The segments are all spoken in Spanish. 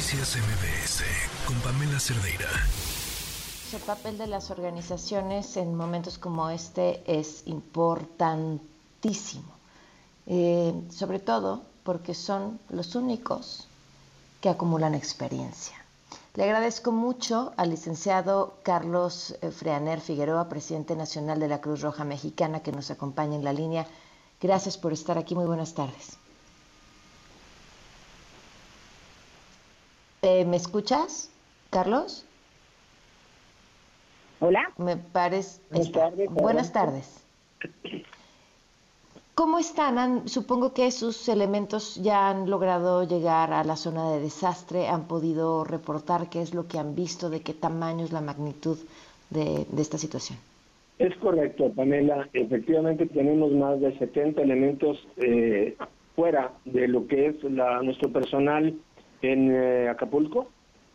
Noticias MBS con Pamela Cerdeira. El papel de las organizaciones en momentos como este es importantísimo, eh, sobre todo porque son los únicos que acumulan experiencia. Le agradezco mucho al licenciado Carlos eh, Freaner Figueroa, presidente nacional de la Cruz Roja Mexicana, que nos acompaña en la línea. Gracias por estar aquí. Muy buenas tardes. Eh, ¿Me escuchas, Carlos? Hola. Me parece. Buenas tardes. Buenas tardes. ¿Cómo están? supongo que sus elementos ya han logrado llegar a la zona de desastre, han podido reportar qué es lo que han visto, de qué tamaño es la magnitud de, esta situación. Es correcto, Pamela. Efectivamente tenemos más de 70 elementos eh, fuera de lo que es la, nuestro personal en eh, Acapulco.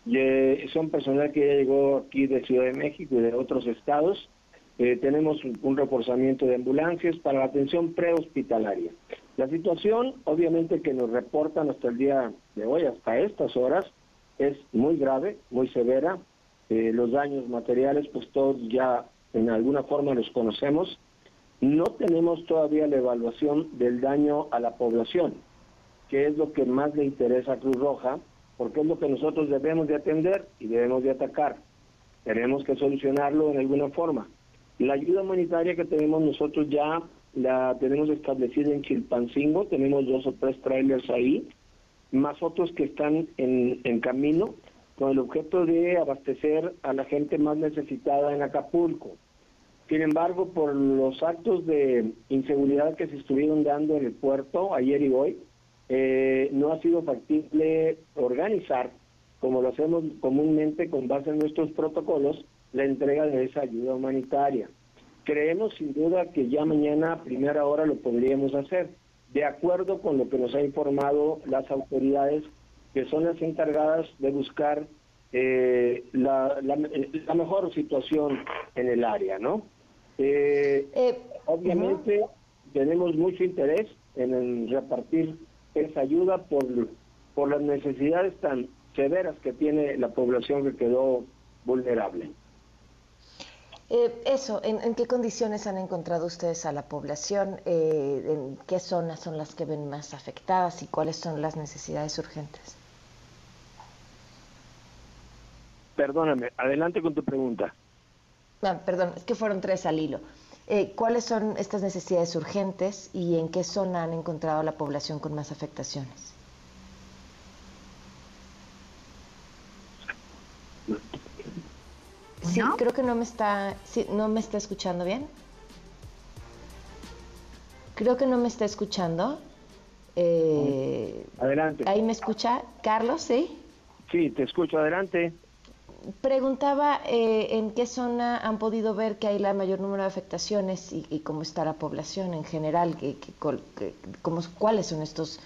Y, eh, son personal que ya llegó aquí de Ciudad de México y de otros estados. Eh, tenemos un, reforzamiento de ambulancias para la atención prehospitalaria. La situación, obviamente, que nos reportan hasta el día de hoy, hasta estas horas, es muy grave, muy severa. los daños materiales, pues todos ya en alguna forma los conocemos. No tenemos todavía la evaluación del daño a la población que es lo que más le interesa a Cruz Roja, porque es lo que nosotros debemos de atender y debemos de atacar. Tenemos que solucionarlo en alguna forma. La ayuda humanitaria que tenemos nosotros ya la tenemos establecida en Chilpancingo, tenemos dos o tres trailers ahí, más otros que están en, en camino, con el objeto de abastecer a la gente más necesitada en Acapulco. Sin embargo, por los actos de inseguridad que se estuvieron dando en el puerto ayer y hoy, eh, no ha sido factible organizar, como lo hacemos comúnmente con base en nuestros protocolos, la entrega de esa ayuda humanitaria. Creemos sin duda que ya mañana a primera hora lo podríamos hacer, de acuerdo con lo que nos ha informado las autoridades, que son las encargadas de buscar eh, la, mejor situación en el área, ¿no? Eh, obviamente tenemos mucho interés en repartir esa ayuda por, por las necesidades tan severas que tiene la población que quedó vulnerable. Eh, eso, ¿en, qué condiciones han encontrado ustedes a la población? Eh, ¿En qué zonas son las que ven más afectadas y cuáles son las necesidades urgentes? Perdóname, adelante con tu pregunta. Ah, perdón, es que fueron tres al hilo. Eh, ¿Cuáles son estas necesidades urgentes y en qué zona han encontrado la población con más afectaciones? Sí, creo que no me está, no me está escuchando bien. Creo que no me está escuchando. Eh, adelante. Ahí me escucha, Carlos, ¿sí? Sí, te escucho, adelante preguntaba eh, en qué zona han podido ver que hay la mayor número de afectaciones y, cómo está la población en general, que, cuáles son estos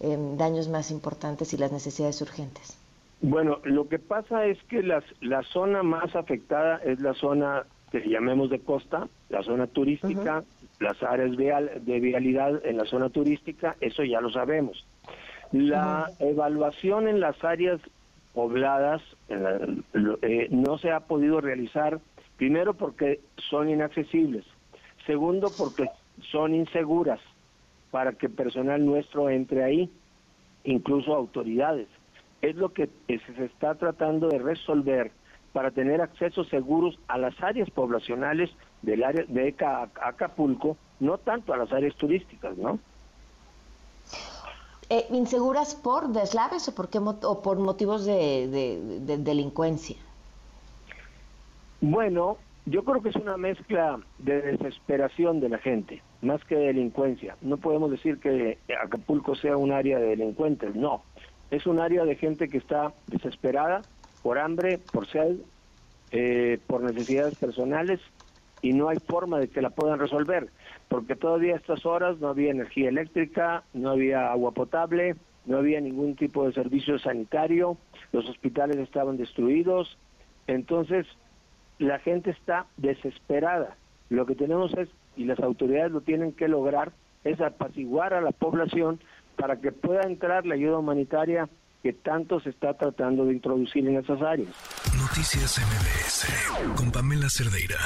em, daños más importantes y las necesidades urgentes. Bueno, lo que pasa es que las, la zona más afectada es la zona que llamemos de costa, la zona turística, las áreas de vialidad en la zona turística, eso ya lo sabemos. La evaluación en las áreas pobladas eh, no se ha podido realizar, primero porque son inaccesibles, segundo porque son inseguras para que personal nuestro entre ahí, incluso autoridades. Es lo que se está tratando de resolver para tener acceso seguros a las áreas poblacionales del área de Acapulco, no tanto a las áreas turísticas, ¿no? Eh, ¿Inseguras por deslaves o por, qué, o por motivos de, delincuencia? Bueno, yo creo que es una mezcla de desesperación de la gente, más que de delincuencia. No podemos decir que Acapulco sea un área de delincuentes, no. Es un área de gente que está desesperada por hambre, por sed, eh, por necesidades personales y no hay forma de que la puedan resolver, porque todavía a estas horas no había energía eléctrica, no había agua potable, no había ningún tipo de servicio sanitario, los hospitales estaban destruidos, entonces la gente está desesperada. Lo que tenemos es, y las autoridades lo tienen que lograr, es apaciguar a la población para que pueda entrar la ayuda humanitaria que tanto se está tratando de introducir en esas áreas. Noticias MBS con Pamela Cerdeira.